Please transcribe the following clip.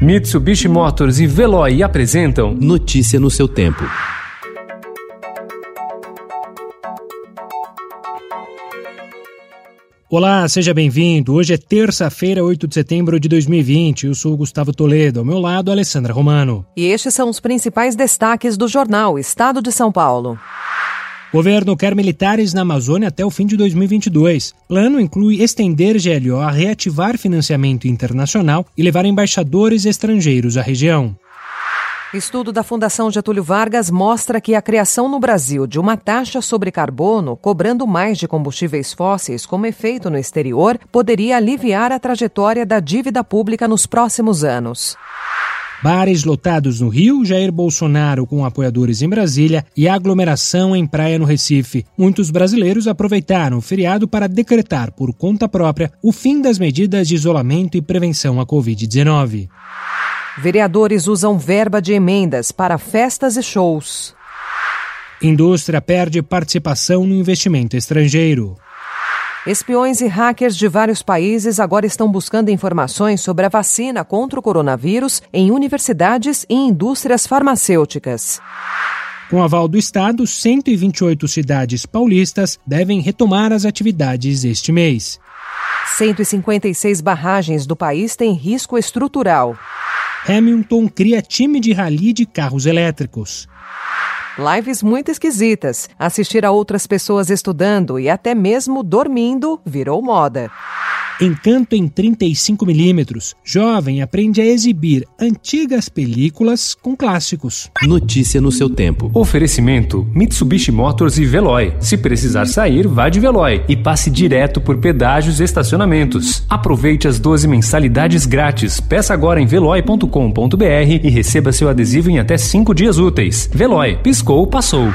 Mitsubishi Motors e Veloy apresentam Notícia no seu tempo. Olá, seja bem-vindo. Hoje é terça-feira, 8 de setembro de 2020. Eu sou Gustavo Toledo, ao meu lado, Alessandra Romano. E estes são os principais destaques do jornal Estado de São Paulo. Governo quer militares na Amazônia até o fim de 2022. Plano inclui estender GLO a reativar financiamento internacional e levar embaixadores estrangeiros à região. Estudo da Fundação Getúlio Vargas mostra que a criação no Brasil de uma taxa sobre carbono, cobrando mais de combustíveis fósseis como efeito no exterior, poderia aliviar a trajetória da dívida pública nos próximos anos. Bares lotados no Rio, Jair Bolsonaro com apoiadores em Brasília e aglomeração em praia no Recife. Muitos brasileiros aproveitaram o feriado para decretar por conta própria o fim das medidas de isolamento e prevenção à Covid-19. Vereadores usam verba de emendas para festas e shows. Indústria perde participação no investimento estrangeiro. Espiões e hackers de vários países agora estão buscando informações sobre a vacina contra o coronavírus em universidades e indústrias farmacêuticas. Com aval do Estado, 128 cidades paulistas devem retomar as atividades este mês. 156 barragens do país têm risco estrutural. Hamilton cria time de rally de carros elétricos. Lives muito esquisitas. Assistir a outras pessoas estudando e até mesmo dormindo virou moda. Encanto em 35mm. Jovem aprende a exibir antigas películas com clássicos. Notícia no seu tempo. Oferecimento: Mitsubishi Motors e Veloy. Se precisar sair, vá de Veloy e passe direto por pedágios e estacionamentos. Aproveite as 12 mensalidades grátis. Peça agora em veloy.com.br e receba seu adesivo em até 5 dias úteis. Veloy, piscou, passou.